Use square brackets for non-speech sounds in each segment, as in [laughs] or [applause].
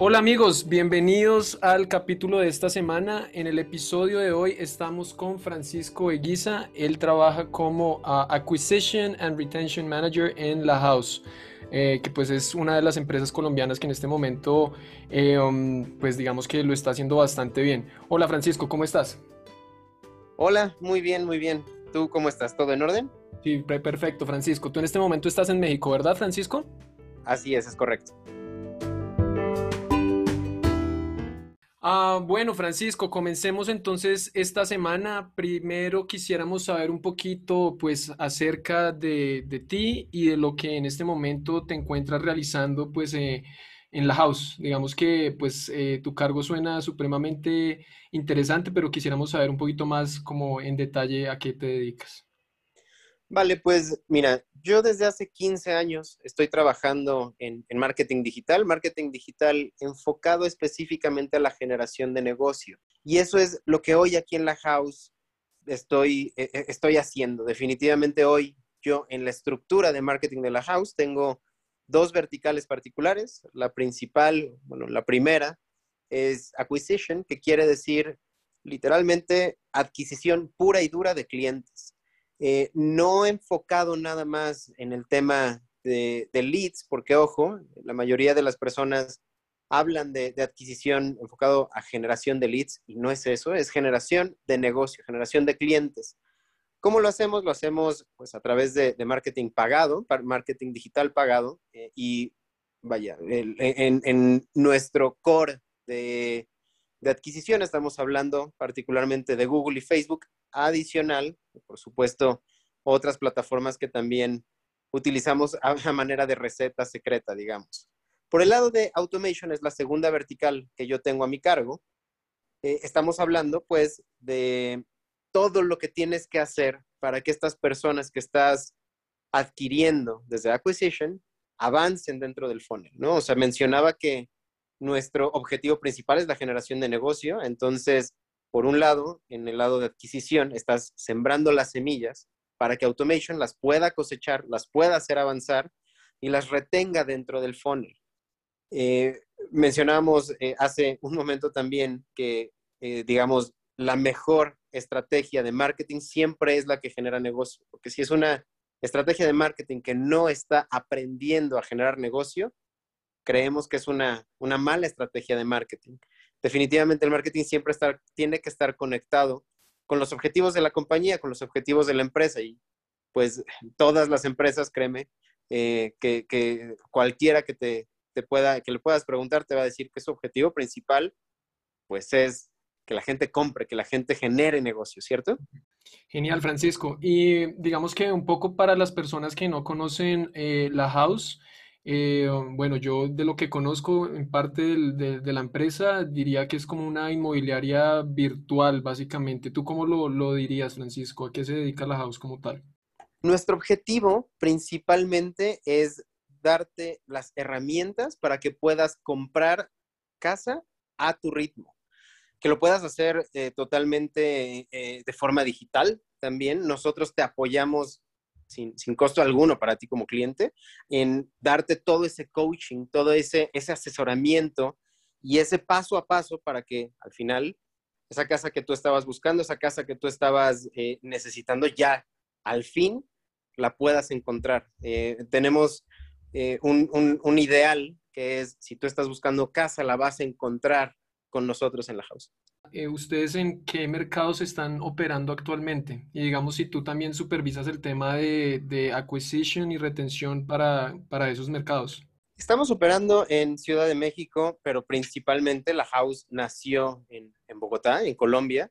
Hola amigos, bienvenidos al capítulo de esta semana. En el episodio de hoy estamos con Francisco Eguiza. Él trabaja como ah, Acquisition and Retention Manager en La House, eh, que pues es una de las empresas colombianas que en este momento eh, um, pues digamos que lo está haciendo bastante bien. Hola Francisco, ¿cómo estás? Hola, muy bien, muy bien. ¿Tú cómo estás? ¿Todo en orden? Sí, perfecto Francisco. Tú en este momento estás en México, ¿verdad Francisco? Así es, es correcto. Ah, bueno, Francisco, comencemos entonces esta semana. Primero quisiéramos saber un poquito, pues, acerca de, de ti y de lo que en este momento te encuentras realizando, pues, eh, en la house. Digamos que, pues, eh, tu cargo suena supremamente interesante, pero quisiéramos saber un poquito más, como en detalle, a qué te dedicas. Vale, pues mira, yo desde hace 15 años estoy trabajando en, marketing digital, marketing digital enfocado específicamente a la generación de negocio. Y eso es lo que hoy aquí en la house estoy, eh, eh, estoy haciendo. Definitivamente hoy yo en la estructura de marketing de la house tengo dos verticales particulares. La principal, bueno, la primera es acquisition, que quiere decir literalmente adquisición pura y dura de clientes. Eh, no enfocado nada más en el tema de, leads, porque ojo, la mayoría de las personas hablan de, adquisición enfocado a generación de leads y no es eso, es generación de negocio, generación de clientes. ¿Cómo lo hacemos? Lo hacemos pues a través de, marketing pagado, marketing digital pagado eh, y vaya, en, nuestro core de, de adquisición estamos hablando particularmente de Google y Facebook adicional, por supuesto, otras plataformas que también utilizamos a manera de receta secreta, digamos. Por el lado de automation, es la segunda vertical que yo tengo a mi cargo. Eh, estamos hablando, pues, de todo lo que tienes que hacer para que estas personas que estás adquiriendo desde acquisition avancen dentro del funnel, ¿no? O sea, mencionaba que nuestro objetivo principal es la generación de negocio, entonces por un lado, en el lado de adquisición, estás sembrando las semillas para que Automation las pueda cosechar, las pueda hacer avanzar y las retenga dentro del funnel. Eh, mencionamos eh, hace un momento también que, eh, digamos, la mejor estrategia de marketing siempre es la que genera negocio, porque si es una estrategia de marketing que no está aprendiendo a generar negocio, creemos que es una, una mala estrategia de marketing definitivamente el marketing siempre tiene que estar conectado con los objetivos de la compañía, con los objetivos de la empresa. Y pues todas las empresas, créeme, eh, que, cualquiera que te, pueda, que le puedas preguntar, te va a decir que su objetivo principal, pues es que la gente compre, que la gente genere negocio, ¿cierto? Genial, Francisco. Y digamos que un poco para las personas que no conocen eh, la house, eh, bueno, yo de lo que conozco en parte de, la empresa diría que es como una inmobiliaria virtual, básicamente. ¿Tú cómo lo, lo dirías, Francisco? ¿A qué se dedica la house como tal? Nuestro objetivo principalmente es darte las herramientas para que puedas comprar casa a tu ritmo, que lo puedas hacer eh, totalmente eh, de forma digital también. Nosotros te apoyamos sin, costo alguno para ti como cliente, en darte todo ese coaching, todo ese, asesoramiento y ese paso a paso para que al final esa casa que tú estabas buscando, esa casa que tú estabas eh, necesitando, ya al fin la puedas encontrar. Eh, tenemos eh, un, un ideal que es, si tú estás buscando casa, la vas a encontrar con nosotros en la house. Eh, ¿ustedes en qué mercados están operando actualmente? Y digamos, si tú también supervisas el tema de, de acquisition y retención para, para esos mercados. Estamos operando en Ciudad de México, pero principalmente la house nació en, en, Bogotá, en Colombia.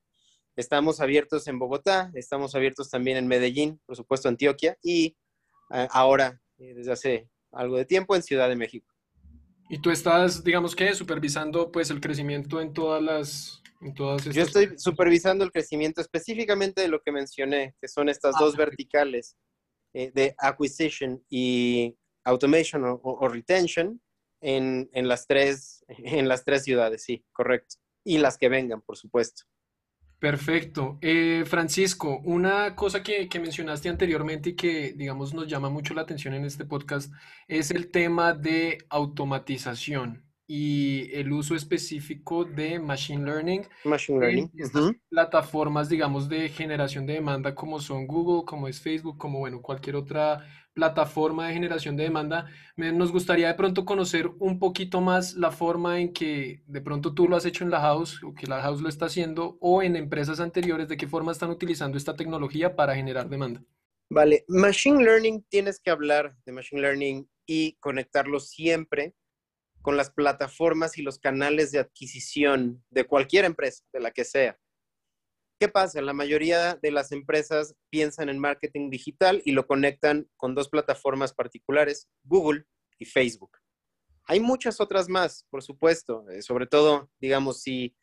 Estamos abiertos en Bogotá, estamos abiertos también en Medellín, por supuesto Antioquia, y eh, ahora, eh, desde hace algo de tiempo, en Ciudad de México. Y tú estás, digamos que, supervisando pues el crecimiento en todas las, yo estoy supervisando el crecimiento específicamente de lo que mencioné, que son estas dos ah, verticales eh, de acquisition y automation o, retention en, las tres, [laughs] en las tres ciudades, sí, correcto. Y las que vengan, por supuesto. Perfecto. Eh, Francisco, una cosa que, que, mencionaste anteriormente y que, digamos, nos llama mucho la atención en este podcast es el tema de automatización. Y el uso específico de Machine Learning Machine Learning. en estas plataformas, digamos, de generación de demanda como son Google, como es Facebook, como, bueno, cualquier otra plataforma de generación de demanda. nos gustaría de pronto conocer un poquito más la forma en que de pronto tú lo has hecho en la house o que la house lo está haciendo o en empresas anteriores, de qué forma están utilizando esta tecnología para generar demanda. Vale, Machine Learning, tienes que hablar de Machine Learning y conectarlo siempre con las plataformas y los canales de adquisición de cualquier empresa, de la que sea. ¿Qué pasa? La mayoría de las empresas piensan en marketing digital y lo conectan con dos plataformas particulares, Google y Facebook. Hay muchas otras más, por supuesto, eh, sobre todo, digamos, si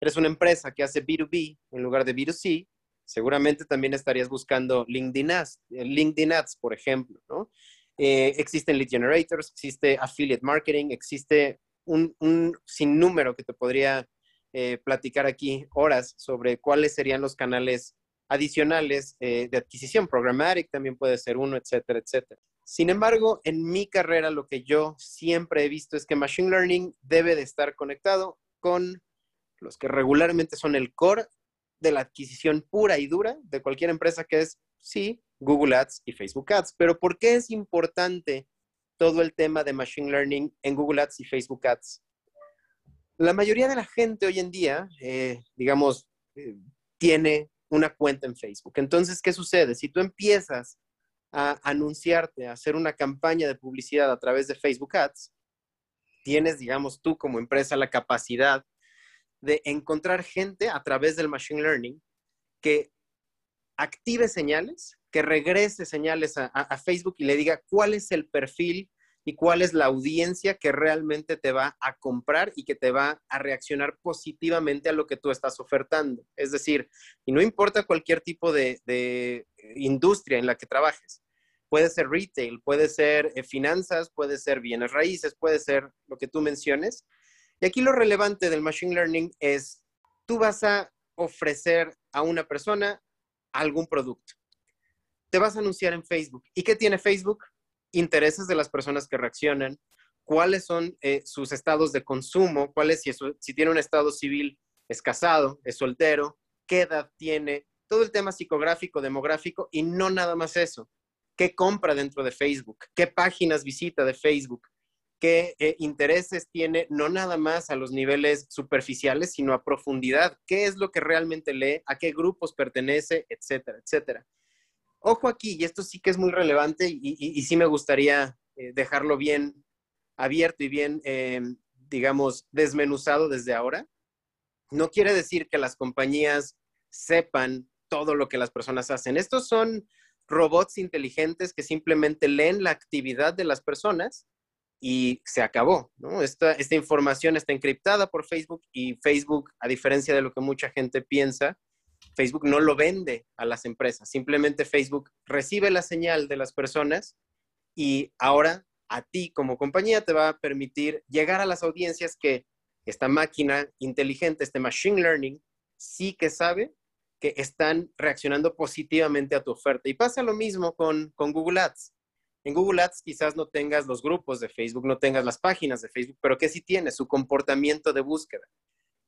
eres una empresa que hace B2B en lugar de B2C, seguramente también estarías buscando LinkedIn Ads, eh, LinkedIn Ads por ejemplo, ¿no? Eh, existen lead generators, existe affiliate marketing, existe un, un sinnúmero que te podría eh, platicar aquí horas sobre cuáles serían los canales adicionales eh, de adquisición. Programmatic también puede ser uno, etcétera, etcétera. Sin embargo, en mi carrera lo que yo siempre he visto es que Machine Learning debe de estar conectado con los que regularmente son el core de la adquisición pura y dura de cualquier empresa que es, sí, Google Ads y Facebook Ads. Pero ¿por qué es importante todo el tema de Machine Learning en Google Ads y Facebook Ads? La mayoría de la gente hoy en día, eh, digamos, eh, tiene una cuenta en Facebook. Entonces, ¿qué sucede? Si tú empiezas a anunciarte, a hacer una campaña de publicidad a través de Facebook Ads, tienes, digamos, tú como empresa la capacidad de encontrar gente a través del Machine Learning que active señales, que regrese señales a, Facebook y le diga cuál es el perfil y cuál es la audiencia que realmente te va a comprar y que te va a reaccionar positivamente a lo que tú estás ofertando. Es decir, y no importa cualquier tipo de, industria en la que trabajes. Puede ser retail, puede ser eh, finanzas, puede ser bienes raíces, puede ser lo que tú menciones. Y aquí lo relevante del Machine Learning es, tú vas a ofrecer a una persona algún producto. Te vas a anunciar en Facebook. ¿Y qué tiene Facebook? Intereses de las personas que reaccionan, cuáles son eh, sus estados de consumo, cuáles, si, si tiene un estado civil, es casado, es soltero, qué edad tiene, todo el tema psicográfico, demográfico y no nada más eso. ¿Qué compra dentro de Facebook? ¿Qué páginas visita de Facebook? qué eh, intereses tiene, no nada más a los niveles superficiales, sino a profundidad, qué es lo que realmente lee, a qué grupos pertenece, etcétera, etcétera. Ojo aquí, y esto sí que es muy relevante y, sí me gustaría eh, dejarlo bien abierto y bien, eh, digamos, desmenuzado desde ahora. No quiere decir que las compañías sepan todo lo que las personas hacen. Estos son robots inteligentes que simplemente leen la actividad de las personas y se acabó, esta información está encriptada por Facebook y Facebook, a diferencia de lo que mucha gente piensa, Facebook no lo vende a las empresas, simplemente Facebook recibe la señal de las personas y ahora a ti como compañía te va a permitir llegar a las audiencias que esta máquina inteligente, este machine learning, sí que sabe que están reaccionando positivamente a tu oferta. Y pasa lo mismo con, con Google Ads. En Google Ads quizás no tengas los grupos de Facebook, no tengas las páginas de Facebook, pero ¿qué sí tienes? Su comportamiento de búsqueda.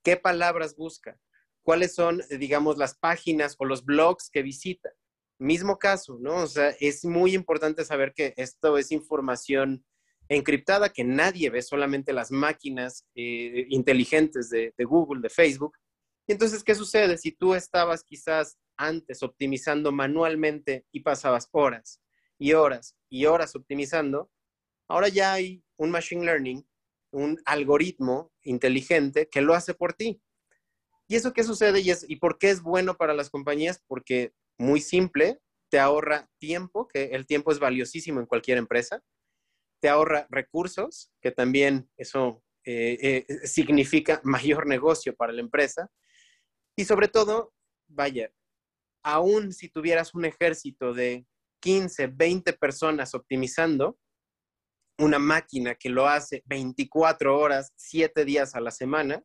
¿Qué palabras busca? ¿Cuáles son, digamos, las páginas o los blogs que visita? Mismo caso, ¿no? O sea, es muy importante saber que esto es información encriptada que nadie ve, solamente las máquinas eh, inteligentes de, de Google, de Facebook. Entonces, ¿qué sucede? Si tú estabas quizás antes optimizando manualmente y pasabas horas y horas y horas optimizando, ahora ya hay un machine learning, un algoritmo inteligente que lo hace por ti. ¿Y eso qué sucede y, es, y por qué es bueno para las compañías? Porque muy simple, te ahorra tiempo, que el tiempo es valiosísimo en cualquier empresa, te ahorra recursos, que también eso eh, eh, significa mayor negocio para la empresa, y sobre todo, vaya, aún si tuvieras un ejército de 15, 20 personas optimizando, una máquina que lo hace 24 horas, 7 días a la semana,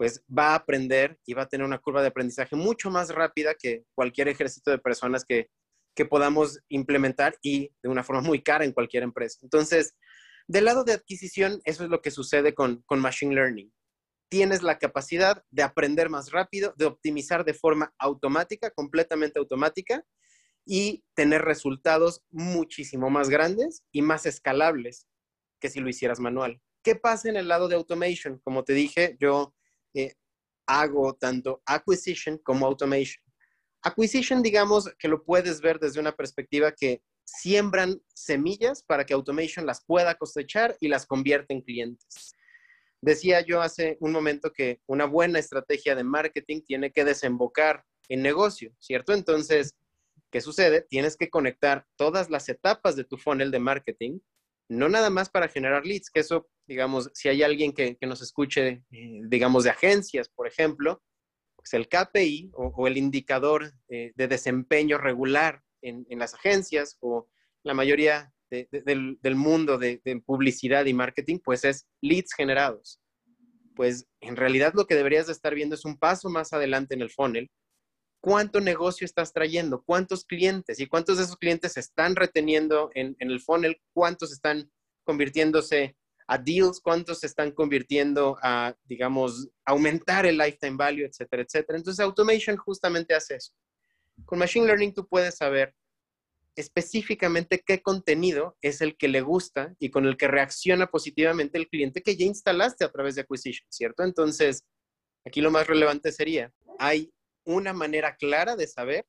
pues va a aprender y va a tener una curva de aprendizaje mucho más rápida que cualquier ejército de personas que, podamos implementar y de una forma muy cara en cualquier empresa. Entonces, Del lado de adquisición, eso es lo que sucede con, con Machine Learning. Tienes la capacidad de aprender más rápido, de optimizar de forma automática, completamente automática, y tener resultados muchísimo más grandes y más escalables que si lo hicieras manual. ¿Qué pasa en el lado de automation? Como te dije, yo eh, hago tanto acquisition como automation. Acquisition, digamos que lo puedes ver desde una perspectiva que siembran semillas para que automation las pueda cosechar y las convierte en clientes. Decía yo hace un momento que una buena estrategia de marketing tiene que desembocar en negocio, ¿cierto? Entonces, ¿qué sucede? Tienes que conectar todas las etapas de tu funnel de marketing, no nada más para generar leads, que eso, digamos, si hay alguien que, nos escuche, eh, digamos, de agencias, por ejemplo, pues el KPI o, el indicador eh, de desempeño regular en, las agencias o la mayoría del, mundo de, publicidad y marketing, pues es leads generados. Pues en realidad lo que deberías de estar viendo es un paso más adelante en el funnel. ¿Cuánto negocio estás trayendo? ¿Cuántos clientes? ¿Y cuántos de esos clientes se están reteniendo en, el funnel? ¿Cuántos están convirtiéndose a deals? ¿Cuántos se están convirtiendo a, digamos, aumentar el lifetime value, etcétera, etcétera? Entonces, Automation justamente hace eso. Con Machine Learning tú puedes saber específicamente qué contenido es el que le gusta y con el que reacciona positivamente el cliente que ya instalaste a través de Acquisition, ¿cierto? Entonces, aquí lo más relevante sería, hay una manera clara de saber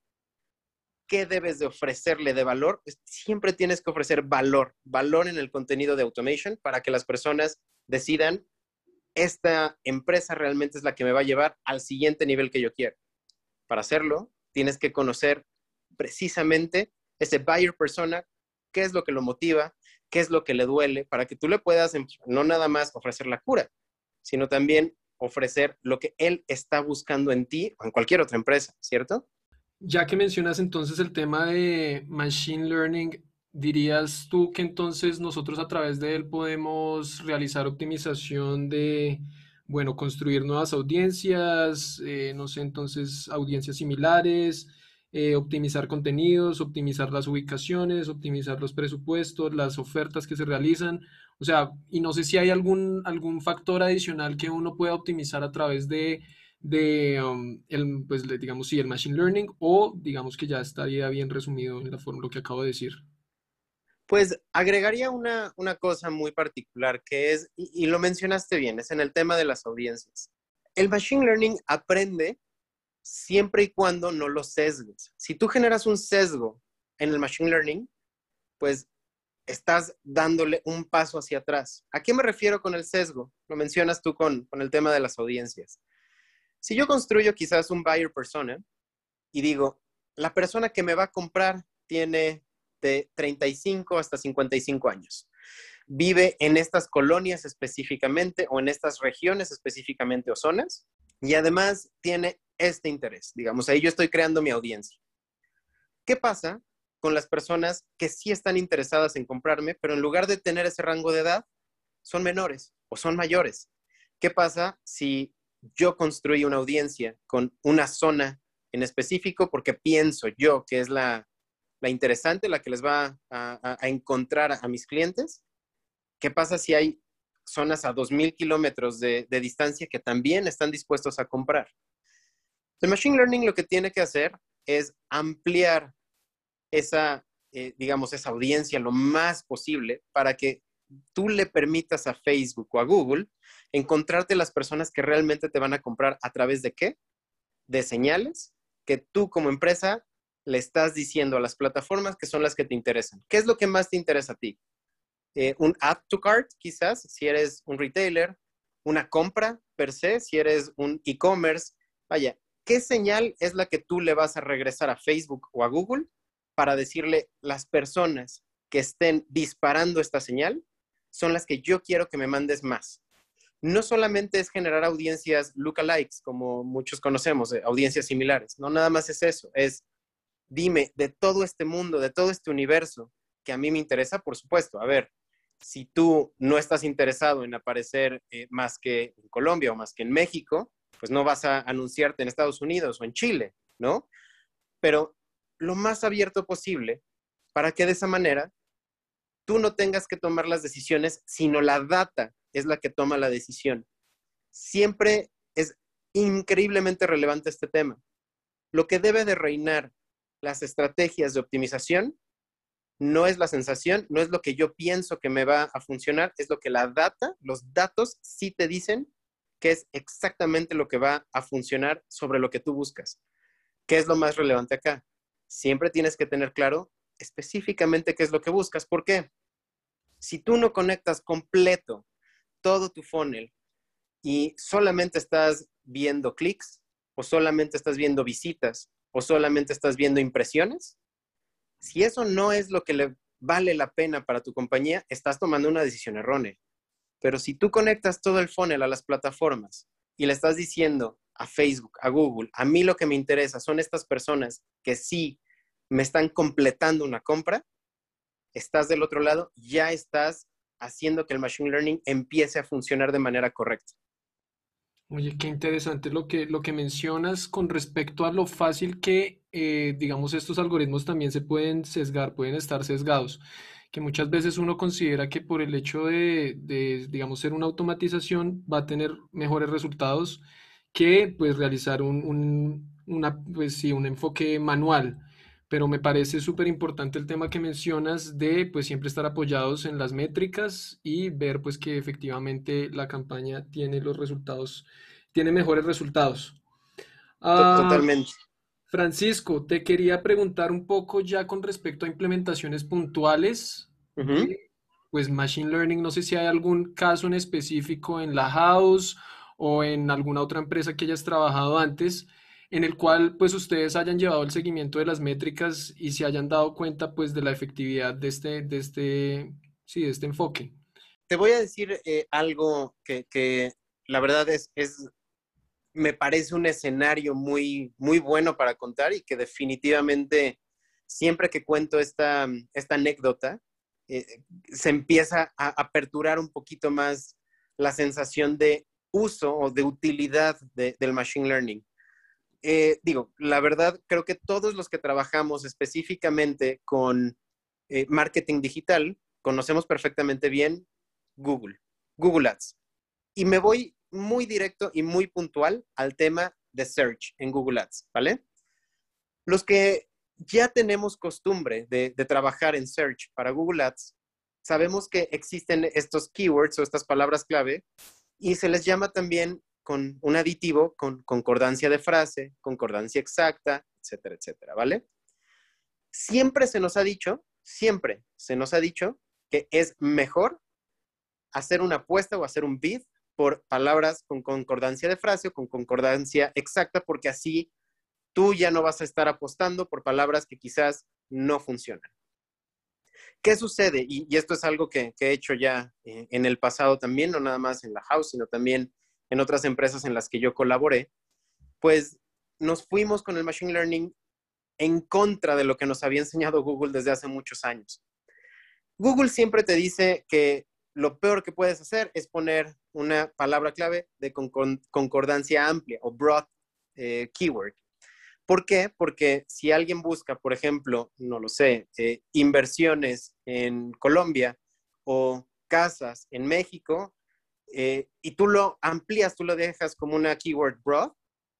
qué debes de ofrecerle de valor. Siempre tienes que ofrecer valor, valor en el contenido de automation para que las personas decidan, esta empresa realmente es la que me va a llevar al siguiente nivel que yo quiero. Para hacerlo, tienes que conocer precisamente ese buyer persona, qué es lo que lo motiva, qué es lo que le duele, para que tú le puedas no nada más ofrecer la cura, sino también ofrecer lo que él está buscando en ti o en cualquier otra empresa, ¿cierto? Ya que mencionas entonces el tema de Machine Learning, ¿dirías tú que entonces nosotros a través de él podemos realizar optimización de, bueno, construir nuevas audiencias, eh, no sé, entonces audiencias similares, eh, optimizar contenidos, optimizar las ubicaciones, optimizar los presupuestos, las ofertas que se realizan. O sea, y no sé si hay algún, algún factor adicional que uno pueda optimizar a través de, de um, el, pues, digamos, sí, el machine learning o digamos que ya estaría bien resumido en la forma lo que acabo de decir. Pues agregaría una, una cosa muy particular que es, y, y lo mencionaste bien, es en el tema de las audiencias. El machine learning aprende siempre y cuando no lo sesgues. Si tú generas un sesgo en el machine learning, pues estás dándole un paso hacia atrás. ¿A qué me refiero con el sesgo? Lo mencionas tú con, el tema de las audiencias. Si yo construyo quizás un buyer persona y digo, la persona que me va a comprar tiene de 35 hasta 55 años. Vive en estas colonias específicamente o en estas regiones específicamente o zonas y además tiene este interés. Digamos, ahí yo estoy creando mi audiencia. ¿Qué pasa con las personas que sí están interesadas en comprarme, pero en lugar de tener ese rango de edad, son menores o son mayores? ¿Qué pasa si yo construyo una audiencia con una zona en específico porque pienso yo que es la, interesante, la que les va a, encontrar a, mis clientes? ¿Qué pasa si hay zonas a 2.000 kilómetros de distancia que también están dispuestos a comprar? El Machine Learning lo que tiene que hacer es ampliar esa, eh, digamos, esa audiencia lo más posible para que tú le permitas a Facebook o a Google encontrarte las personas que realmente te van a comprar a través de qué? De señales que tú como empresa le estás diciendo a las plataformas que son las que te interesan. ¿Qué es lo que más te interesa a ti? Eh, un add to cart, quizás, si eres un retailer, una compra per se, si eres un e-commerce. Vaya, ¿qué señal es la que tú le vas a regresar a Facebook o a Google para decirle las personas que estén disparando esta señal son las que yo quiero que me mandes más? No solamente es generar audiencias lookalikes, como muchos conocemos, eh, audiencias similares, no nada más es eso, es dime de todo este mundo, de todo este universo que a mí me interesa, por supuesto, a ver, si tú no estás interesado en aparecer eh, más que en Colombia o más que en México, pues no vas a anunciarte en Estados Unidos o en Chile, ¿no? Pero lo más abierto posible para que de esa manera tú no tengas que tomar las decisiones, sino la data es la que toma la decisión. Siempre es increíblemente relevante este tema. Lo que debe de reinar las estrategias de optimización no es la sensación, no es lo que yo pienso que me va a funcionar, es lo que la data, los datos sí te dicen que es exactamente lo que va a funcionar sobre lo que tú buscas. ¿Qué es lo más relevante acá? Siempre tienes que tener claro específicamente qué es lo que buscas. ¿Por qué? Si tú no conectas completo todo tu funnel y solamente estás viendo clics o solamente estás viendo visitas o solamente estás viendo impresiones, si eso no es lo que le vale la pena para tu compañía, estás tomando una decisión errónea. Pero si tú conectas todo el funnel a las plataformas y le estás diciendo a Facebook, a Google, a mí lo que me interesa son estas personas que sí me están completando una compra, estás del otro lado, ya estás haciendo que el machine learning empiece a funcionar de manera correcta. Oye, qué interesante lo que, lo que mencionas con respecto a lo fácil que, eh, digamos, estos algoritmos también se pueden sesgar, pueden estar sesgados, que muchas veces uno considera que por el hecho de, de, digamos, ser una automatización va a tener mejores resultados que, pues, realizar un, un, una, pues, sí, un enfoque manual pero me parece súper importante el tema que mencionas de pues siempre estar apoyados en las métricas y ver pues que efectivamente la campaña tiene los resultados, tiene mejores resultados. Ah, totalmente. Francisco, te quería preguntar un poco ya con respecto a implementaciones puntuales. Pues Machine Learning, no sé si hay algún caso en específico en la house o en alguna otra empresa que hayas trabajado antes en el cual pues ustedes hayan llevado el seguimiento de las métricas y se hayan dado cuenta pues de la efectividad de este, de este, sí, de este enfoque. Te voy a decir eh, algo que, que, la verdad es, es, me parece un escenario muy, muy bueno para contar y que definitivamente siempre que cuento esta, esta anécdota, eh, se empieza a aperturar un poquito más la sensación de uso o de utilidad de, del machine learning. Eh, digo, la verdad, creo que todos los que trabajamos específicamente con eh, marketing digital, conocemos perfectamente bien Google, Google Ads. Y me voy muy directo y muy puntual al tema de search en Google Ads, ¿vale? Los que ya tenemos costumbre de trabajar en search para Google Ads, sabemos que existen estos keywords o estas palabras clave y se les llama también con un aditivo con concordancia de frase, concordancia exacta, etcétera, etcétera, ¿vale? Siempre se nos ha dicho, siempre se nos ha dicho que es mejor hacer una apuesta o hacer un bid por palabras con concordancia de frase o con concordancia exacta, porque así tú ya no vas a estar apostando por palabras que quizás no funcionan. ¿Qué sucede? Y, esto es algo que, he hecho ya eh, en el pasado también, no nada más en la house, sino también en otras empresas en las que yo colaboré, pues nos fuimos con el Machine Learning en contra de lo que nos había enseñado Google desde hace muchos años. Google siempre te dice que lo peor que puedes hacer es poner una palabra clave de concordancia amplia o broad eh, keyword. ¿Por qué? Porque si alguien busca, por ejemplo, no lo sé, eh, inversiones en Colombia o casas en México, eh, y tú lo amplías, tú lo dejas como una keyword broad,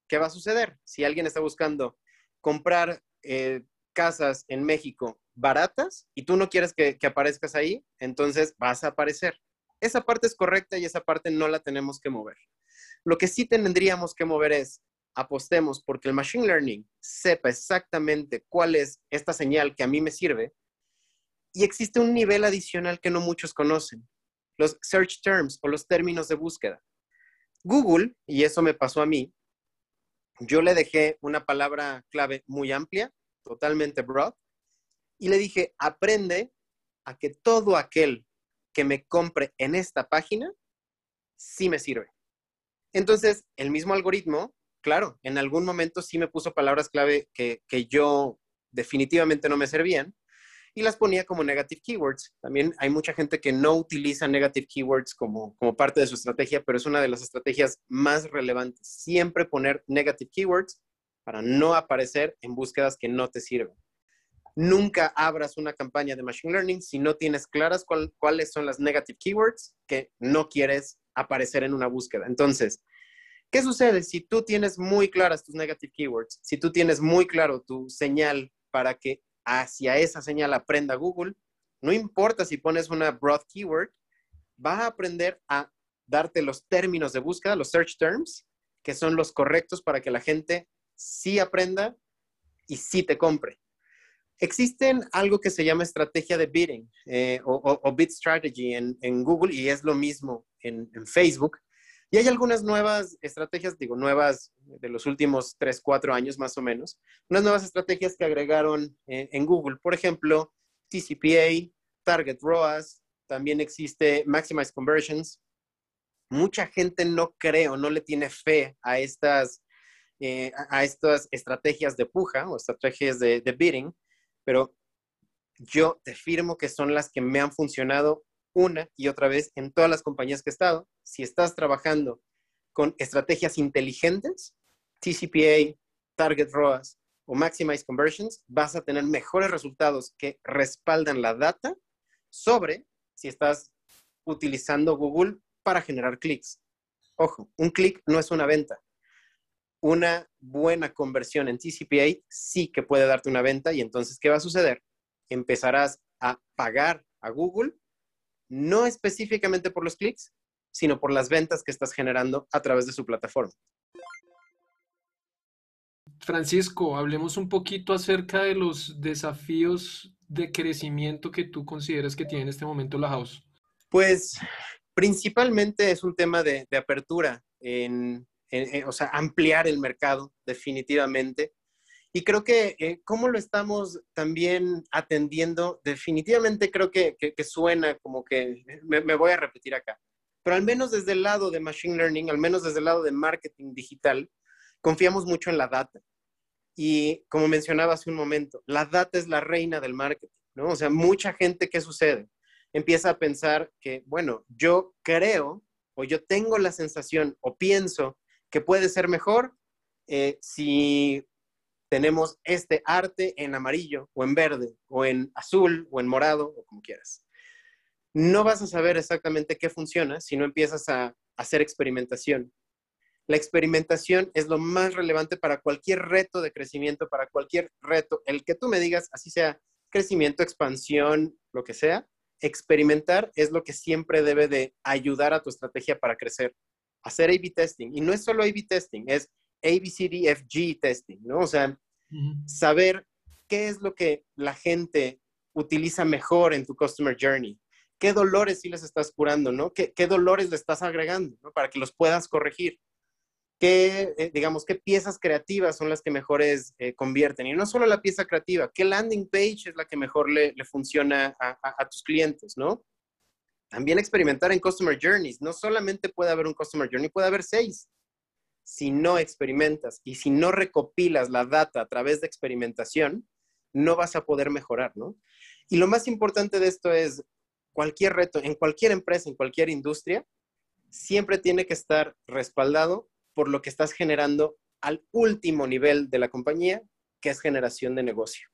¿qué va a suceder? Si alguien está buscando comprar eh, casas en México baratas y tú no quieres que, que aparezcas ahí, entonces vas a aparecer. Esa parte es correcta y esa parte no la tenemos que mover. Lo que sí tendríamos que mover es apostemos porque el machine learning sepa exactamente cuál es esta señal que a mí me sirve y existe un nivel adicional que no muchos conocen los search terms o los términos de búsqueda. Google, y eso me pasó a mí, yo le dejé una palabra clave muy amplia, totalmente broad, y le dije, aprende a que todo aquel que me compre en esta página sí me sirve. Entonces, el mismo algoritmo, claro, en algún momento sí me puso palabras clave que, que yo definitivamente no me servían, y las ponía como negative keywords. También hay mucha gente que no utiliza negative keywords como, como parte de su estrategia, pero es una de las estrategias más relevantes. Siempre poner negative keywords para no aparecer en búsquedas que no te sirven. Nunca abras una campaña de Machine Learning si no tienes claras cuáles son las negative keywords que no quieres aparecer en una búsqueda. Entonces, ¿qué sucede si tú tienes muy claras tus negative keywords? Si tú tienes muy claro tu señal para que hacia esa señal aprenda Google, no importa si pones una broad keyword, va a aprender a darte los términos de búsqueda, los search terms, que son los correctos para que la gente sí aprenda y sí te compre. Existen algo que se llama estrategia de bidding eh, o, bid strategy en, Google y es lo mismo en, Facebook. Y hay algunas nuevas estrategias, digo, nuevas de los últimos 3, 4 años más o menos, unas nuevas estrategias que agregaron en Google. Por ejemplo, TCPA, Target ROAS, también existe Maximize Conversions. Mucha gente no cree o no le tiene fe a estas, eh, a estas estrategias de puja o estrategias de bidding pero yo te firmo que son las que me han funcionado una y otra vez en todas las compañías que he estado. Si estás trabajando con estrategias inteligentes, TCPA, Target ROAS o Maximize Conversions, vas a tener mejores resultados que respaldan la data sobre si estás utilizando Google para generar clics. Ojo, un clic no es una venta una buena conversión en TCPA sí que puede darte una venta y entonces, ¿qué va a suceder? Empezarás a pagar a Google, no específicamente por los clics, sino por las ventas que estás generando a través de su plataforma. Francisco, hablemos un poquito acerca de los desafíos de crecimiento que tú consideras que tiene en este momento la house. Pues principalmente es un tema de, de apertura en, o sea, ampliar el mercado definitivamente. Y creo que eh, cómo lo estamos también atendiendo, definitivamente creo que, suena como que me, voy a repetir acá, pero al menos desde el lado de Machine Learning, al menos desde el lado de marketing digital, confiamos mucho en la data. Y como mencionaba hace un momento, la data es la reina del marketing, ¿no? O sea, mucha gente, ¿qué sucede? Empieza a pensar que, bueno, yo creo o yo tengo la sensación o pienso que puede ser mejor eh, si tenemos este arte en amarillo o en verde o en azul o en morado o como quieras. No vas a saber exactamente qué funciona si no empiezas a hacer experimentación. La experimentación es lo más relevante para cualquier reto de crecimiento, para cualquier reto, el que tú me digas, así sea crecimiento, expansión, lo que sea, experimentar es lo que siempre debe de ayudar a tu estrategia para crecer hacer A-B testing. Y no es solo A-B testing, es ABCDFG testing, ¿no? O sea, saber qué es lo que la gente utiliza mejor en tu customer journey. ¿Qué dolores sí les estás curando, no? ¿Qué, dolores le estás agregando, ¿no? Para que los puedas corregir. ¿Qué, eh, digamos, qué piezas creativas son las que mejores eh, convierten? Y no solo la pieza creativa, ¿qué landing page es la que mejor le, funciona a tus clientes, no? también experimentar en Customer Journeys. No solamente puede haber un Customer Journey, puede haber seis. Si no experimentas y si no recopilas la data a través de experimentación, no vas a poder mejorar, ¿no? Y lo más importante de esto es cualquier reto, en cualquier empresa, en cualquier industria, siempre tiene que estar respaldado por lo que estás generando al último nivel de la compañía, que es generación de negocio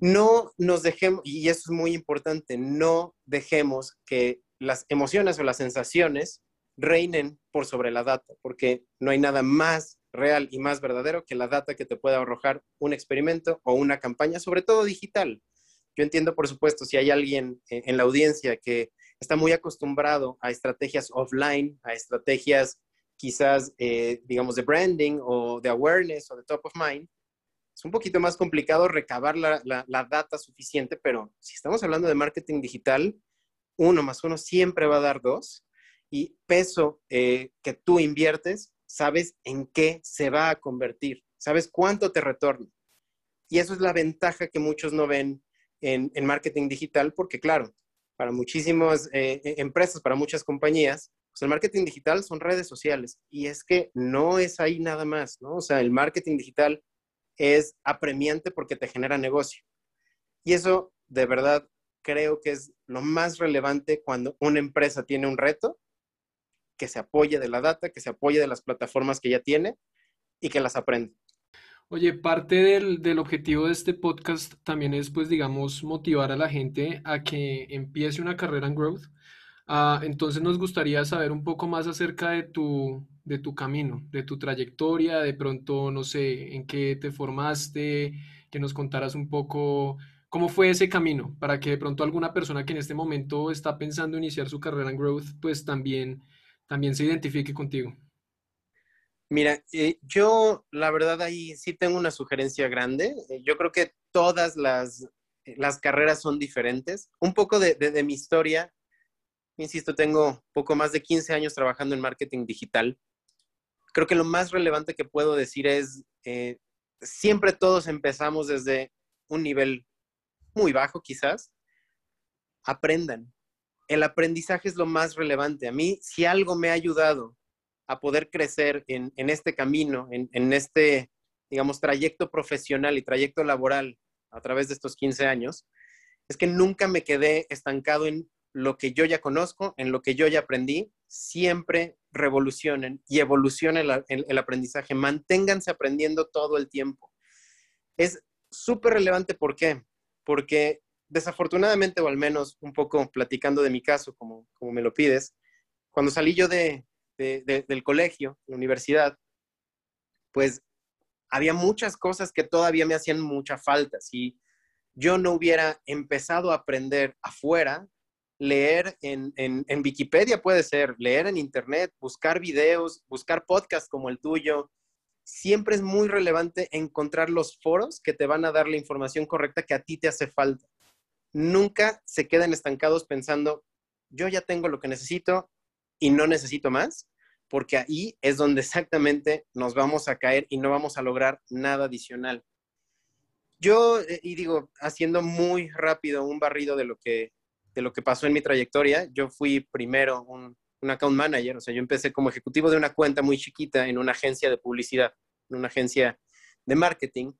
no nos dejemos, y eso es muy importante, no dejemos que las emociones o las sensaciones reinen por sobre la data, porque no hay nada más real y más verdadero que la data que te pueda arrojar un experimento o una campaña, sobre todo digital. Yo entiendo, por supuesto, si hay alguien en la audiencia que está muy acostumbrado a estrategias offline, a estrategias quizás, eh, digamos, de branding o de awareness o de top of mind, es un poquito más complicado recabar la, data suficiente, pero si estamos hablando de marketing digital, uno más uno siempre va a dar dos. Y peso eh, que tú inviertes, sabes en qué se va a convertir, sabes cuánto te retorna. Y eso es la ventaja que muchos no ven en, marketing digital, porque claro, para muchísimas eh, e, empresas, para muchas compañías, pues el marketing digital son redes sociales. Y es que no es ahí nada más, ¿no? O sea, el marketing digital es apremiante porque te genera negocio. Y eso de verdad creo que es lo más relevante cuando una empresa tiene un reto, que se apoye de la data, que se apoye de las plataformas que ya tiene y que las aprenda. Oye, parte del, del objetivo de este podcast también es, pues, digamos, motivar a la gente a que empiece una carrera en growth. Ah, entonces nos gustaría saber un poco más acerca de tu, de tu camino, de tu trayectoria, de pronto, no sé, en qué te formaste, que nos contaras un poco cómo fue ese camino, para que de pronto alguna persona que en este momento está pensando iniciar su carrera en growth, pues también, también se identifique contigo. Mira, eh, yo la verdad ahí sí tengo una sugerencia grande. Eh, yo creo que todas las, eh, las carreras son diferentes. Un poco de, de, de, mi historia, insisto, tengo poco más de 15 años trabajando en marketing digital. Creo que lo más relevante que puedo decir es, eh, siempre todos empezamos desde un nivel muy bajo quizás. Aprendan. El aprendizaje es lo más relevante. A mí, si algo me ha ayudado a poder crecer en, este camino, en, este, digamos, trayecto profesional y trayecto laboral a través de estos 15 años, es que nunca me quedé estancado en lo que yo ya conozco, en lo que yo ya aprendí, siempre revolucionen y evolucionen el, el, el aprendizaje. Manténganse aprendiendo todo el tiempo. Es súper relevante, ¿por qué? Porque desafortunadamente, o al menos un poco platicando de mi caso, como, como me lo pides, cuando salí yo de, de, de, del colegio, la universidad, pues había muchas cosas que todavía me hacían mucha falta. Si yo no hubiera empezado a aprender afuera, leer en, en, Wikipedia puede ser, leer en Internet, buscar videos, buscar podcasts como el tuyo. Siempre es muy relevante encontrar los foros que te van a dar la información correcta que a ti te hace falta. Nunca se queden estancados pensando, yo ya tengo lo que necesito y no necesito más, porque ahí es donde exactamente nos vamos a caer y no vamos a lograr nada adicional. Yo, eh, y digo, haciendo muy rápido un barrido de lo que, de lo que pasó en mi trayectoria, yo fui primero un, un account manager, o sea, yo empecé como ejecutivo de una cuenta muy chiquita en una agencia de publicidad, en una agencia de marketing,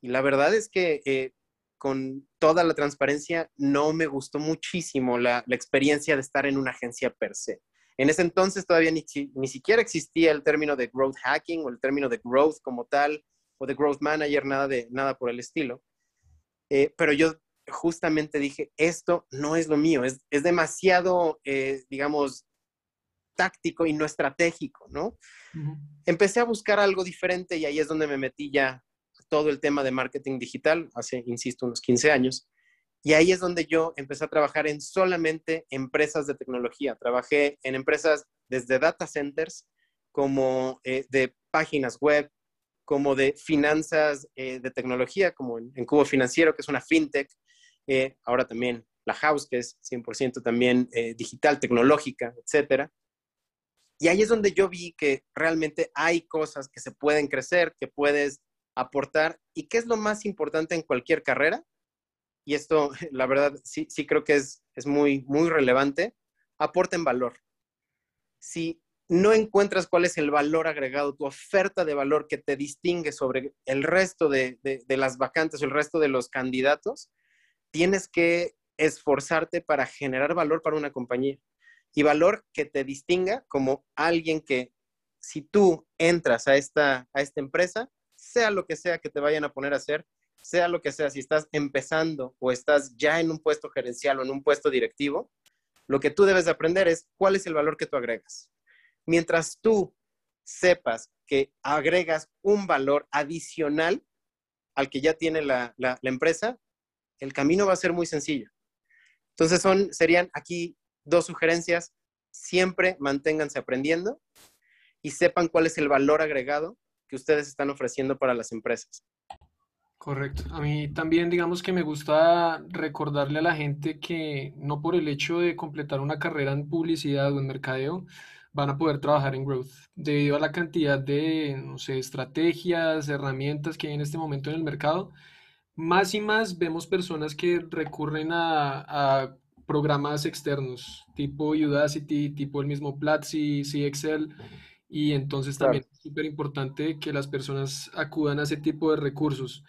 y la verdad es que eh, con toda la transparencia no me gustó muchísimo la, la experiencia de estar en una agencia per se. En ese entonces todavía ni, ni, siquiera existía el término de growth hacking o el término de growth como tal o de growth manager, nada, de, nada por el estilo. Eh, pero yo justamente dije, esto no es lo mío, es, es demasiado, eh, digamos, táctico y no estratégico, ¿no? Uh -huh. Empecé a buscar algo diferente y ahí es donde me metí ya todo el tema de marketing digital, hace, insisto, unos 15 años. Y ahí es donde yo empecé a trabajar en solamente empresas de tecnología. Trabajé en empresas desde data centers, como eh, de páginas web, como de finanzas eh, de tecnología, como en, en, Cubo Financiero, que es una fintech. Eh, ahora también La House, que es 100% también eh, digital, tecnológica, etcétera. Y ahí es donde yo vi que realmente hay cosas que se pueden crecer, que puedes aportar. ¿Y qué es lo más importante en cualquier carrera? y esto [laughs] la verdad sí, sí creo que es, es muy, muy relevante, aporten valor. Si no encuentras cuál es el valor agregado, tu oferta de valor que te distingue sobre el resto de, de, las vacantes o el resto de los candidatos, tienes que esforzarte para generar valor para una compañía y valor que te distinga como alguien que si tú entras a esta, a esta empresa, sea lo que sea que te vayan a poner a hacer, sea lo que sea, si estás empezando o estás ya en un puesto gerencial o en un puesto directivo, lo que tú debes de aprender es cuál es el valor que tú agregas. Mientras tú sepas que agregas un valor adicional al que ya tiene la, empresa, el camino va a ser muy sencillo. Entonces son, serían aquí dos sugerencias. Siempre manténganse aprendiendo y sepan cuál es el valor agregado que ustedes están ofreciendo para las empresas. Correcto. A mí también, digamos que me gusta recordarle a la gente que no por el hecho de completar una carrera en publicidad o en mercadeo van a poder trabajar en growth, debido a la cantidad de, no sé, estrategias, herramientas que hay en este momento en el mercado. Más y más vemos personas que recurren a, programas externos, tipo Udacity, tipo el mismo Platzi, Excel, y entonces también claro. es súper importante que las personas acudan a ese tipo de recursos.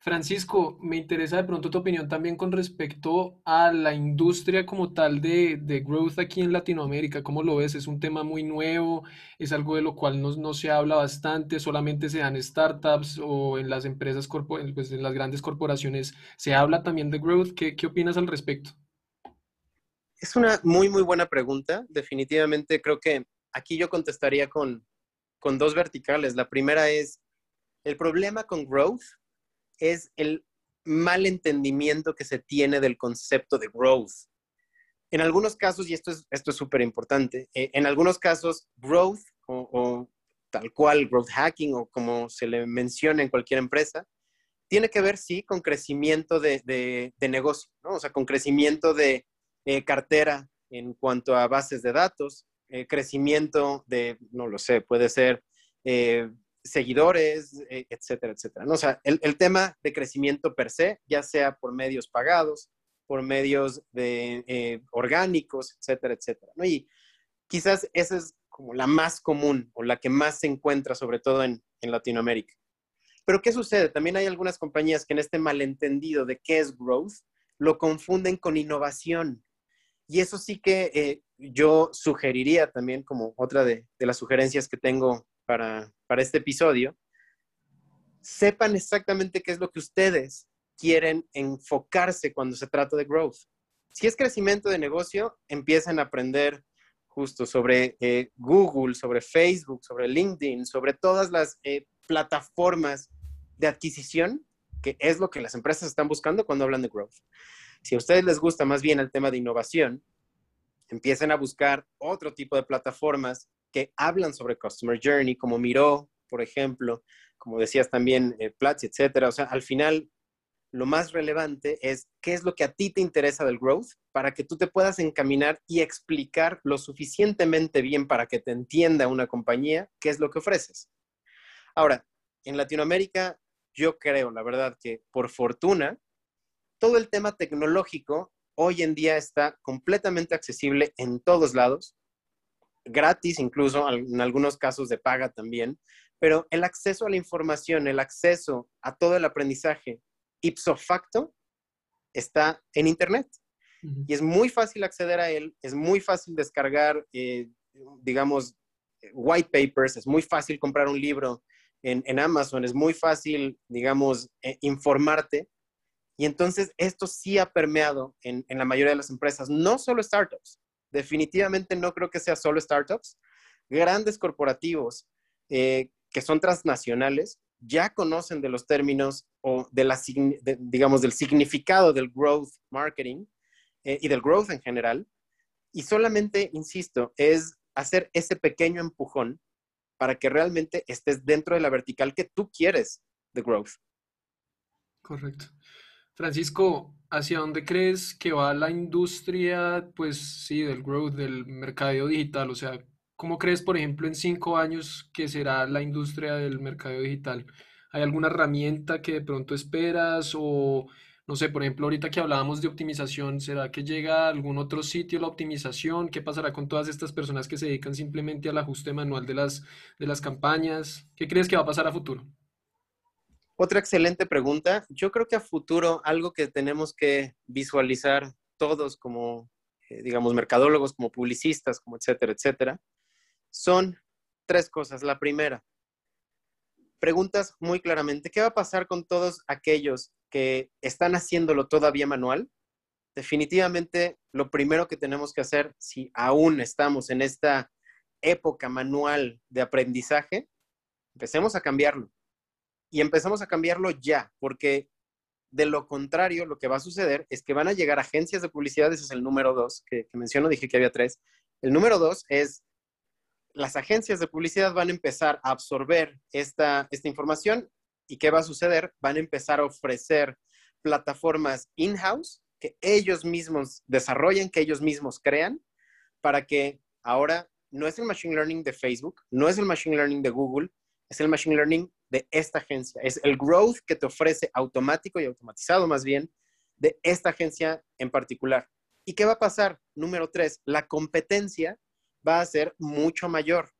Francisco, me interesa de pronto tu opinión también con respecto a la industria como tal de, de growth aquí en Latinoamérica. ¿Cómo lo ves? ¿Es un tema muy nuevo? ¿Es algo de lo cual no, no se habla bastante? ¿Solamente se dan startups o en las empresas, pues en las grandes corporaciones se habla también de growth? ¿Qué, qué opinas al respecto? Es una muy, muy buena pregunta. Definitivamente creo que aquí yo contestaría con, con dos verticales. La primera es, el problema con growth es el mal entendimiento que se tiene del concepto de growth. En algunos casos, y esto es esto es súper importante, eh, en algunos casos, growth o, tal cual, growth hacking o como se le menciona en cualquier empresa, tiene que ver, sí, con crecimiento de, de, negocio. O sea, con crecimiento de eh, cartera en cuanto a bases de datos, eh, crecimiento de, no lo sé, puede ser eh, seguidores, eh, etcétera, etcétera. ¿no? O sea, el, el, tema de crecimiento per se, ya sea por medios pagados, por medios de, eh, orgánicos, etcétera, etcétera. ¿no? Y quizás esa es como la más común o la que más se encuentra, sobre todo en, en Latinoamérica. Pero ¿qué sucede? También hay algunas compañías que en este malentendido de qué es growth, lo confunden con innovación. Y eso sí que yo sugeriría también como otra de, de las sugerencias que tengo para, para, este episodio, sepan exactamente qué es lo que ustedes quieren enfocarse cuando se trata de growth. Si es crecimiento de negocio, empiecen a aprender justo sobre eh, Google, sobre Facebook, sobre LinkedIn, sobre todas las eh, plataformas de adquisición, que es lo que las empresas están buscando cuando hablan de growth. Si a ustedes les gusta más bien el tema de innovación, empiecen a buscar otro tipo de plataformas que hablan sobre Customer Journey, como Miro, por ejemplo, como decías también, eh, Platzi, etcétera. O sea, al final, lo más relevante es qué es lo que a ti te interesa del growth para que tú te puedas encaminar y explicar lo suficientemente bien para que te entienda una compañía qué es lo que ofreces. Ahora, en Latinoamérica, yo creo, la verdad, que por fortuna, todo el tema tecnológico hoy en día está completamente accesible en todos lados, gratis incluso, en algunos casos de paga también, pero el acceso a la información, el acceso a todo el aprendizaje ipso facto está en Internet. Uh -huh. Y es muy fácil acceder a él, es muy fácil descargar, eh, digamos, white papers, es muy fácil comprar un libro en, en Amazon, es muy fácil, digamos, eh, informarte. Y entonces esto sí ha permeado en, en la mayoría de las empresas, no solo startups, definitivamente no creo que sea solo startups, grandes corporativos eh, que son transnacionales ya conocen de los términos o de la, digamos, del significado del growth marketing eh, y del growth en general. Y solamente, insisto, es hacer ese pequeño empujón para que realmente estés dentro de la vertical que tú quieres de growth. Correcto. Francisco, ¿hacia dónde crees que va la industria, pues sí, del growth, del mercadeo digital? O sea, ¿cómo crees, por ejemplo, en cinco años que será la industria del mercadeo digital? ¿Hay alguna herramienta que de pronto esperas? O, no sé, por ejemplo, ahorita que hablábamos de optimización, ¿será que llega a algún otro sitio la optimización? ¿Qué pasará con todas estas personas que se dedican simplemente al ajuste manual de las, de las campañas? ¿Qué crees que va a pasar a futuro? Otra excelente pregunta. Yo creo que a futuro algo que tenemos que visualizar todos como, eh, digamos, mercadólogos, como publicistas, como etcétera, etcétera, son tres cosas. La primera, preguntas muy claramente, ¿qué va a pasar con todos aquellos que están haciéndolo todavía manual? Definitivamente, lo primero que tenemos que hacer, si aún estamos en esta época manual de aprendizaje, empecemos a cambiarlo y empezamos a cambiarlo ya, porque de lo contrario, lo que va a suceder es que van a llegar agencias de publicidad, ese es el número dos que, que menciono, dije que había tres. El número dos es las agencias de publicidad van a empezar a absorber esta, esta información y ¿qué va a suceder? Van a empezar a ofrecer plataformas in-house que ellos mismos desarrollen, que ellos mismos crean, para que ahora no es el machine learning de Facebook, no es el machine learning de Google, es el machine learning de esta agencia. Es el growth que te ofrece automático y automatizado más bien de esta agencia en particular. ¿Y qué va a pasar? Número tres, la competencia va a ser mucho mayor.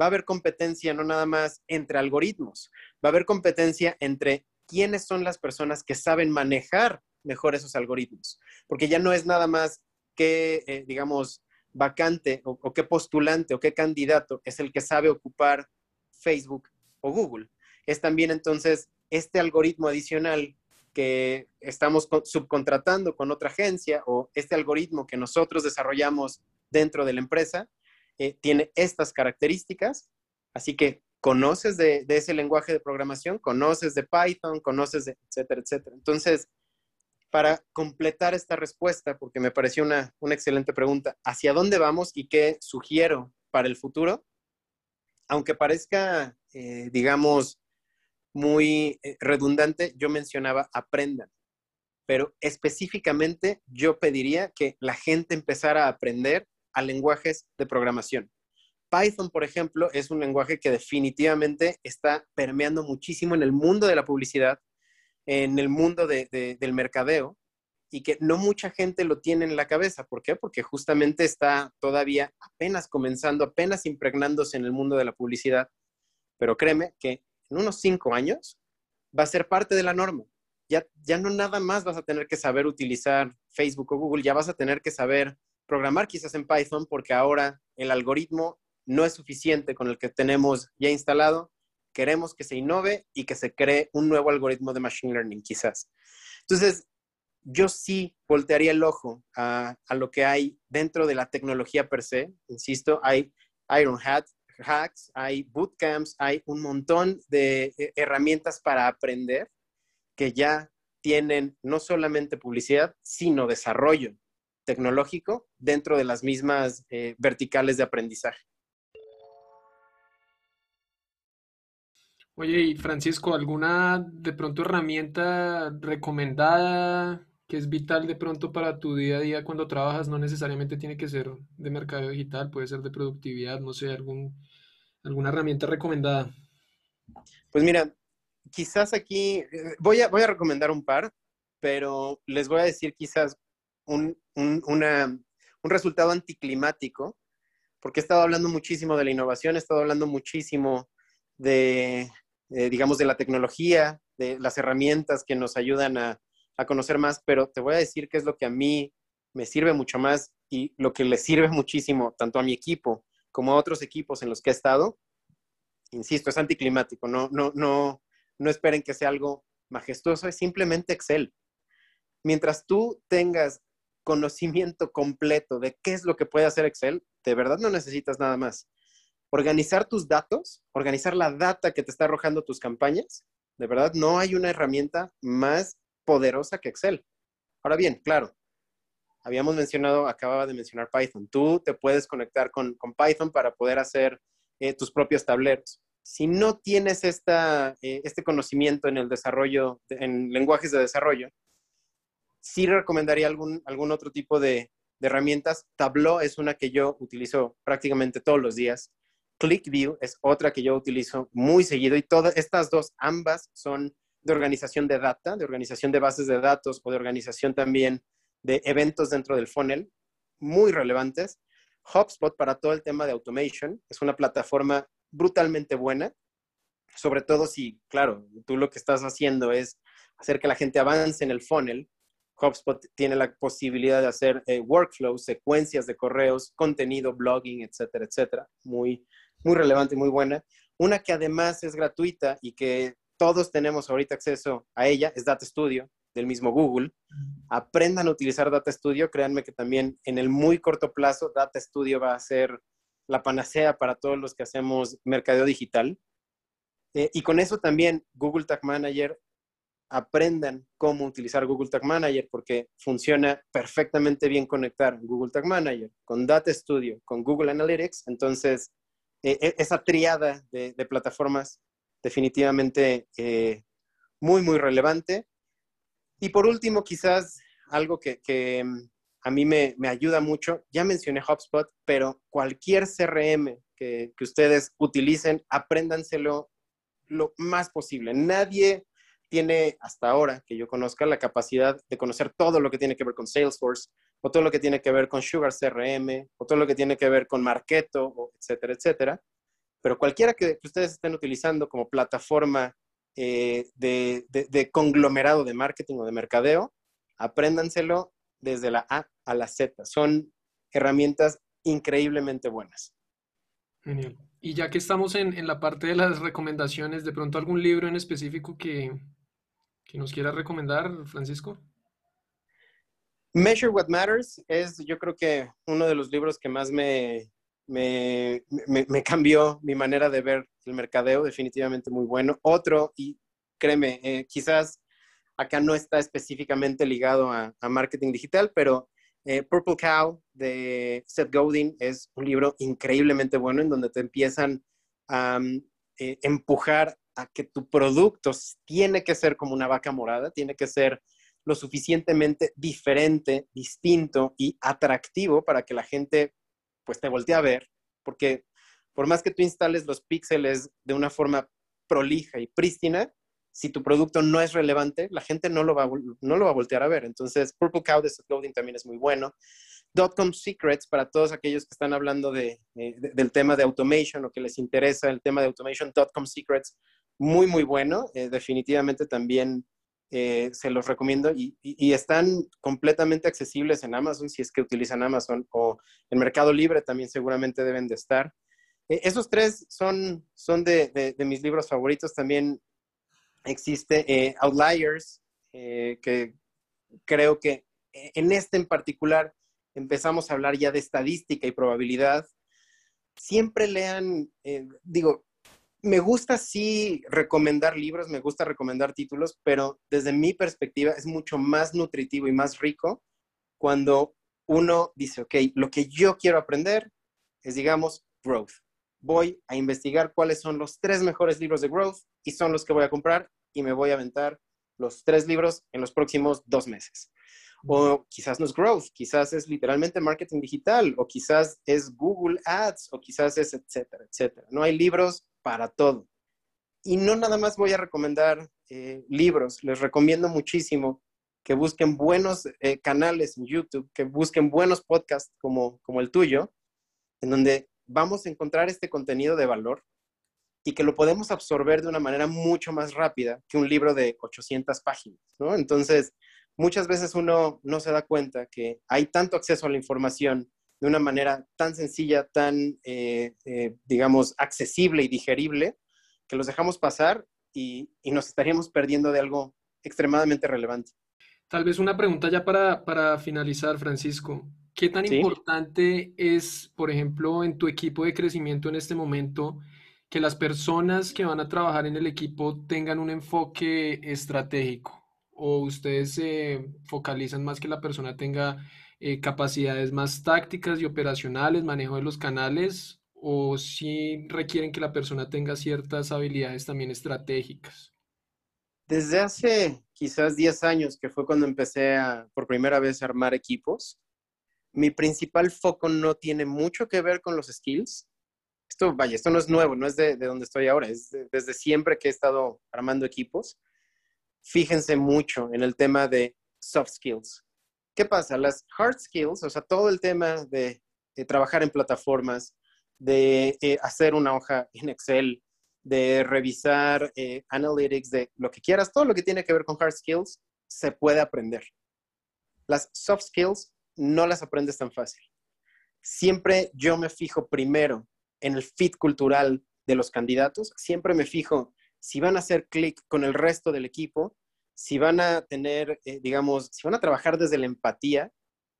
Va a haber competencia no nada más entre algoritmos, va a haber competencia entre quiénes son las personas que saben manejar mejor esos algoritmos, porque ya no es nada más que, eh, digamos, vacante o, qué postulante o qué candidato es el que sabe ocupar Facebook o Google. Es también entonces este algoritmo adicional que estamos subcontratando con otra agencia o este algoritmo que nosotros desarrollamos dentro de la empresa eh, tiene estas características. Así que conoces de, ese lenguaje de programación, conoces de Python, conoces de etcétera, etcétera. Entonces, para completar esta respuesta, porque me pareció una, excelente pregunta, ¿hacia dónde vamos y qué sugiero para el futuro? Aunque parezca, eh, digamos, muy eh, redundante, yo mencionaba aprendan, pero específicamente yo pediría que la gente empezara a aprender a lenguajes de programación. Python, por ejemplo, es un lenguaje que definitivamente está permeando muchísimo en el mundo de la publicidad, en el mundo del mercadeo, y que no mucha gente lo tiene en la cabeza. ¿Por qué? Porque justamente está todavía apenas comenzando, apenas impregnándose en el mundo de la publicidad. Pero créeme que en unos cinco años va a ser parte de la norma. Ya, ya no nada más vas a tener que saber utilizar Facebook o Google, ya vas a tener que saber programar quizás en Python porque ahora el algoritmo no es suficiente con el que tenemos ya instalado. Queremos que se innove y que se cree un nuevo algoritmo de Machine Learning quizás. Entonces, yo sí voltearía el ojo a, lo que hay dentro de la tecnología per se. Insisto, hay Iron Hat, hacks, hay bootcamps, hay un montón de eh, herramientas para aprender que ya tienen no solamente publicidad, sino desarrollo tecnológico dentro de las mismas eh, verticales de aprendizaje. Oye, y Francisco, ¿alguna de pronto herramienta recomendada que es vital de pronto para tu día a día cuando trabajas? No necesariamente tiene que ser de mercado digital, puede ser de productividad, no sé, algún, alguna herramienta recomendada. Pues mira, quizás aquí eh, voy a, voy a recomendar un par, pero les voy a decir quizás un, un resultado anticlimático, porque he estado hablando muchísimo de la innovación, he estado hablando muchísimo de, digamos, de la tecnología, de las herramientas que nos ayudan a, a, conocer más, pero te voy a decir qué es lo que a mí me sirve mucho más y lo que le sirve muchísimo tanto a mi equipo como a otros equipos en los que he estado. Insisto, es anticlimático, no, no, no, no esperen que sea algo majestuoso, es simplemente Excel. Mientras tú tengas conocimiento completo de qué es lo que puede hacer Excel, de verdad no necesitas nada más organizar tus datos, organizar la data que te está arrojando tus campañas, de verdad no hay una herramienta más poderosa que Excel. Ahora bien, claro, habíamos mencionado, acababa de mencionar Python. Tú te puedes conectar con, Python para poder hacer eh, tus propios tableros. Si no tienes esta, eh, este conocimiento en el desarrollo, en lenguajes de desarrollo, sí recomendaría algún, otro tipo de, de herramientas. Tableau es una que yo utilizo prácticamente todos los días. ClickView es otra que yo utilizo muy seguido y todas estas dos, ambas son de organización de data, de organización de bases de datos o de organización también de eventos dentro del funnel, muy relevantes. HubSpot para todo el tema de automation es una plataforma brutalmente buena, sobre todo si, claro, tú lo que estás haciendo es hacer que la gente avance en el funnel. HubSpot tiene la posibilidad de hacer eh, workflows, secuencias de correos, contenido, blogging, etcétera, etcétera. Muy, muy relevante muy buena. Una que además es gratuita y que todos tenemos ahorita acceso a ella es Data Studio del mismo Google. Aprendan a utilizar Data Studio. Créanme que también en el muy corto plazo Data Studio va a ser la panacea para todos los que hacemos mercadeo digital. Eh, y con eso también Google Tag Manager, aprendan cómo utilizar Google Tag Manager porque funciona perfectamente bien conectar Google Tag Manager con Data Studio, con Google Analytics. Entonces, e, e, esa triada de, plataformas definitivamente eh, muy, muy relevante. Y por último, quizás algo que, mm, a mí me, ayuda mucho, ya mencioné HubSpot, pero cualquier CRM que, que ustedes utilicen, apréndanselo lo más posible. Nadie tiene hasta ahora que yo conozca la capacidad de conocer todo lo que tiene que ver con Salesforce, o todo lo que tiene que ver con Sugar CRM, o todo lo que tiene que ver con Marketo, etcétera, etcétera. Pero cualquiera que, ustedes estén utilizando como plataforma de, de, conglomerado de marketing o de mercadeo, apréndanselo desde la A a la Z. Son herramientas increíblemente buenas. Genial. Y ya que estamos en, la parte de las recomendaciones, ¿de pronto algún libro en específico que, nos quiera recomendar, Francisco? Measure What Matters es, yo creo que uno de los libros que más me, me, cambió mi manera de ver el mercadeo, definitivamente muy bueno. Otro, y créeme, eh, quizás acá no está específicamente ligado a, marketing digital, pero eh, Purple Cow de Seth Godin es un libro increíblemente bueno en donde te empiezan a eh, empujar a que tu producto tiene que ser como una vaca morada, tiene que ser lo suficientemente diferente, distinto y atractivo para que la gente pues te voltee a ver, porque por más que tú instales los píxeles de una forma prolija y prístina, si tu producto no es relevante, la gente no lo va, no lo va a voltear a ver. Entonces, Purple Cow de Seth también es muy bueno. Dotcom Secrets, para todos aquellos que están hablando de, del tema de automation o que les interesa el tema de automation, Dotcom Secrets, muy, muy bueno. Eh, definitivamente también eh, se los recomiendo y, están completamente accesibles en Amazon, si es que utilizan Amazon o en Mercado Libre también seguramente deben de estar. Eh, esos tres son, son de, de, mis libros favoritos. También existe eh, Outliers, que creo que en este en particular empezamos a hablar ya de estadística y probabilidad. Siempre lean, digo, me gusta sí recomendar libros, me gusta recomendar títulos, pero desde mi perspectiva es mucho más nutritivo y más rico cuando uno dice, ok, lo que yo quiero aprender es, digamos, growth voy a investigar cuáles son los tres mejores libros de growth y son los que voy a comprar y me voy a aventar los tres libros en los próximos dos meses. O quizás no es growth, quizás es literalmente marketing digital, o quizás es Google Ads, o quizás es etcétera, etcétera. No hay libros para todo. Y no nada más voy a recomendar eh, libros, les recomiendo muchísimo que busquen buenos eh, canales en YouTube, que busquen buenos podcasts como, como el tuyo, en donde vamos a encontrar este contenido de valor y que lo podemos absorber de una manera mucho más rápida que un libro de 800 páginas, ¿no? Entonces, muchas veces uno no se da cuenta que hay tanto acceso a la información de una manera tan sencilla, tan, eh, eh, digamos, accesible y digerible, que los dejamos pasar y, nos estaríamos perdiendo de algo extremadamente relevante. Tal vez una pregunta ya para, para finalizar, Francisco. ¿Qué tan importante es, por ejemplo, en tu equipo de crecimiento en este momento, que las personas que van a trabajar en el equipo tengan un enfoque estratégico? ¿O ustedes se focalizan más que la persona tenga eh, capacidades más tácticas y operacionales, manejo de los canales? ¿O si requieren que la persona tenga ciertas habilidades también estratégicas? Desde hace quizás 10 años, que fue cuando empecé a, por primera vez a armar equipos, mi principal foco no tiene mucho que ver con los skills. Esto, vaya, esto no es nuevo, no es de, donde estoy ahora, es desde siempre que he estado armando equipos. Fíjense mucho en el tema de soft skills. ¿Qué pasa? Las hard skills, o sea, todo el tema de, trabajar en plataformas, de eh, hacer una hoja en Excel, de revisar eh, analytics, de lo que quieras, todo lo que tiene que ver con hard skills, se puede aprender. Las soft skills no las aprendes tan fácil. Siempre yo me fijo primero en el fit cultural de los candidatos, siempre me fijo si van a hacer clic con el resto del equipo, si van a tener, eh, digamos, si van a trabajar desde la empatía,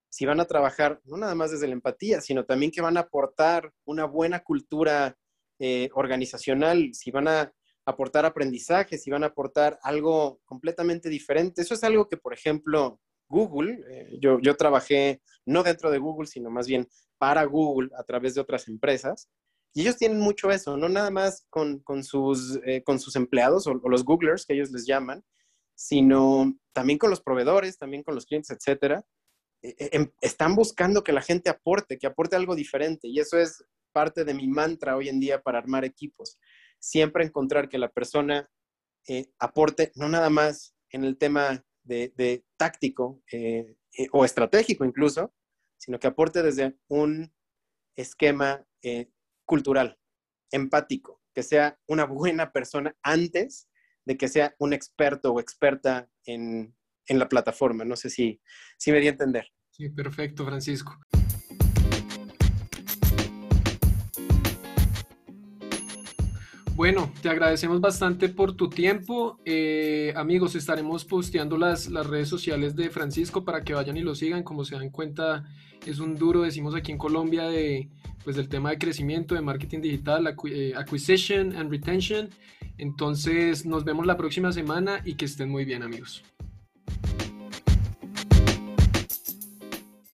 si van a trabajar no nada más desde la empatía, sino también que van a aportar una buena cultura eh, organizacional, si van a aportar aprendizaje, si van a aportar algo completamente diferente. Eso es algo que, por ejemplo, Google, eh, yo, yo trabajé no dentro de Google, sino más bien para Google a través de otras empresas. Y ellos tienen mucho eso, no nada más con, con sus, eh, con sus empleados o, los Googlers, que ellos les llaman, sino también con los proveedores, también con los clientes, etcétera. Eh, em, están buscando que la gente aporte, que aporte algo diferente. Y eso es parte de mi mantra hoy en día para armar equipos. Siempre encontrar que la persona aporte no nada más en el tema de, táctico eh, eh, o estratégico incluso, sino que aporte desde un esquema eh, cultural, empático, que sea una buena persona antes de que sea un experto o experta en, en la plataforma. No sé si, si me di a entender. Sí, perfecto, Francisco. Bueno, te agradecemos bastante por tu tiempo. Eh, amigos, estaremos posteando las, las redes sociales de Francisco para que vayan y lo sigan. Como se dan cuenta, es un duro, decimos aquí en Colombia, de, pues, del tema de crecimiento, de marketing digital, eh, acquisition and retention. Entonces, nos vemos la próxima semana y que estén muy bien, amigos.